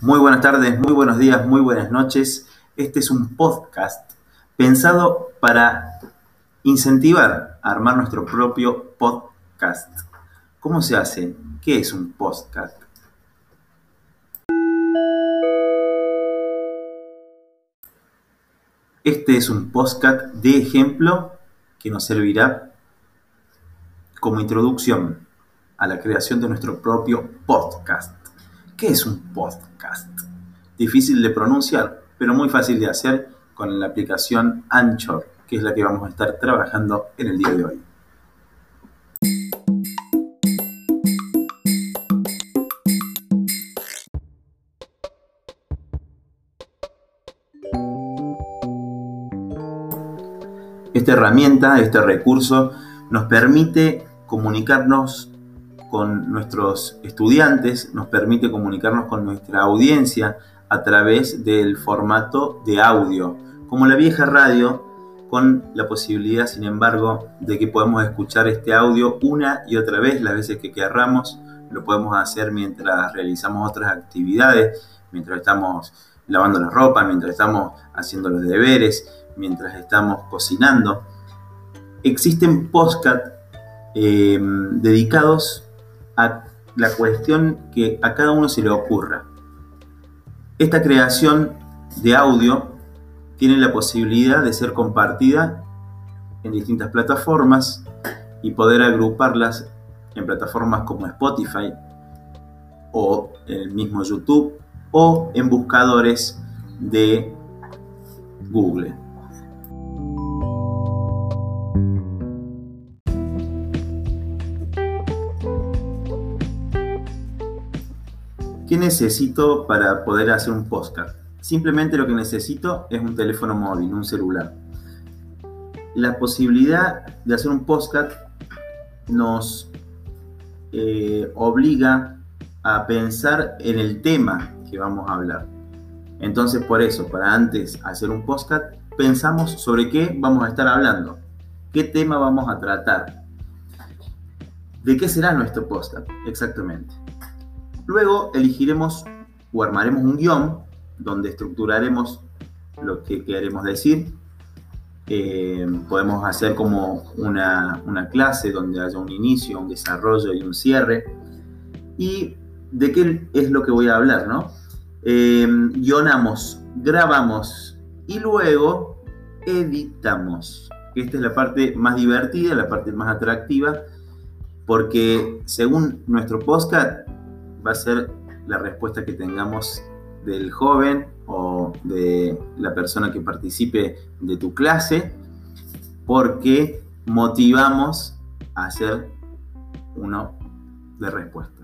Muy buenas tardes, muy buenos días, muy buenas noches. Este es un podcast pensado para incentivar a armar nuestro propio podcast. ¿Cómo se hace? ¿Qué es un podcast? Este es un podcast de ejemplo que nos servirá como introducción a la creación de nuestro propio podcast. ¿Qué es un podcast? Difícil de pronunciar, pero muy fácil de hacer con la aplicación Anchor, que es la que vamos a estar trabajando en el día de hoy. Esta herramienta, este recurso, nos permite comunicarnos con nuestros estudiantes, nos permite comunicarnos con nuestra audiencia a través del formato de audio, como la vieja radio, con la posibilidad, sin embargo, de que podamos escuchar este audio una y otra vez, las veces que querramos, lo podemos hacer mientras realizamos otras actividades, mientras estamos lavando la ropa, mientras estamos haciendo los deberes, mientras estamos cocinando. Existen podcast eh, dedicados la cuestión que a cada uno se le ocurra. Esta creación de audio tiene la posibilidad de ser compartida en distintas plataformas y poder agruparlas en plataformas como Spotify o el mismo YouTube o en buscadores de Google. ¿Qué necesito para poder hacer un podcast? Simplemente lo que necesito es un teléfono móvil, un celular. La posibilidad de hacer un podcast nos eh, obliga a pensar en el tema que vamos a hablar. Entonces, por eso, para antes hacer un podcast, pensamos sobre qué vamos a estar hablando, qué tema vamos a tratar, de qué será nuestro podcast exactamente. Luego elegiremos o armaremos un guion donde estructuraremos lo que queremos decir. Eh, podemos hacer como una, clase donde haya un inicio, un desarrollo y un cierre. ¿Y de qué es lo que voy a hablar? ¿no? Eh, guionamos, grabamos y luego editamos. Esta es la parte más divertida, la parte más atractiva, porque según nuestro podcast, va a ser la respuesta que tengamos del joven o de la persona que participe de tu clase, porque motivamos a hacer uno de respuesta.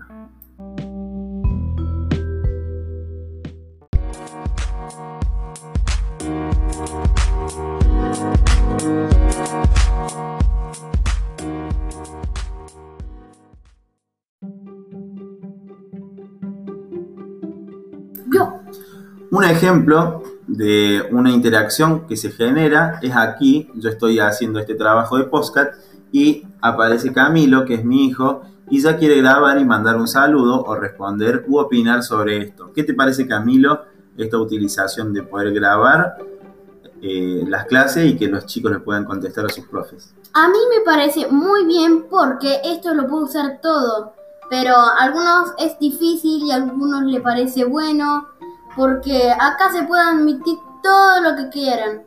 Un ejemplo de una interacción que se genera es aquí, yo estoy haciendo este trabajo de postcat y aparece Camilo, que es mi hijo, y ya quiere grabar y mandar un saludo o responder u opinar sobre esto. ¿Qué te parece Camilo esta utilización de poder grabar eh, las clases y que los chicos le puedan contestar a sus profes? A mí me parece muy bien porque esto lo puedo usar todo, pero a algunos es difícil y a algunos le parece bueno porque acá se puede admitir todo lo que quieran.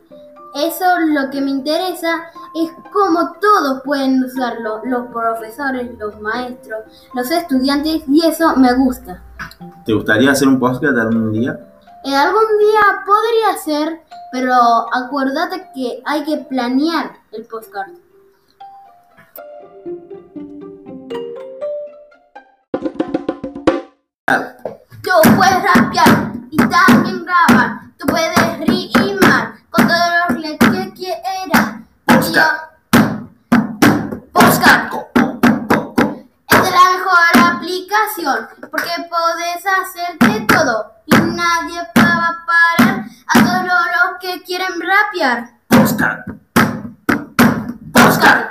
Eso lo que me interesa es cómo todos pueden usarlo, los profesores, los maestros, los estudiantes, y eso me gusta. ¿Te gustaría hacer un podcast algún día? Eh, algún día podría ser, pero acuérdate que hay que planear el podcast. Yo puedo rapear y también grabar. Tú puedes rimar con todos los que quieras. Postcard. Postcard. Es la mejor aplicación porque puedes hacer de todo y nadie va a parar a todos los que quieren rapear. Postcard. Postcard.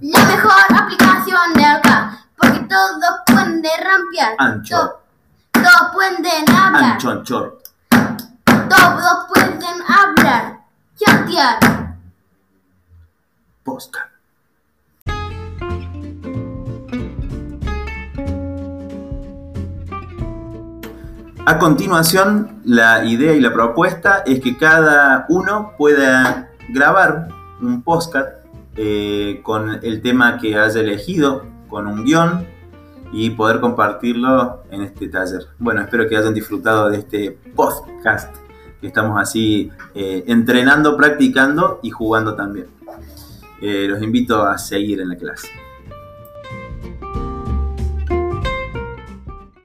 La mejor aplicación de acá porque todos pueden rampear. Ancho. Todos pueden hablar. Anchonchor. Todos pueden hablar. Chatear. Podcast. A continuación, la idea y la propuesta es que cada uno pueda grabar un podcast eh, con el tema que haya elegido, con un guion y poder compartirlo en este taller. Bueno, espero que hayan disfrutado de este podcast que estamos así eh, entrenando, practicando y jugando también. Eh, los invito a seguir en la clase.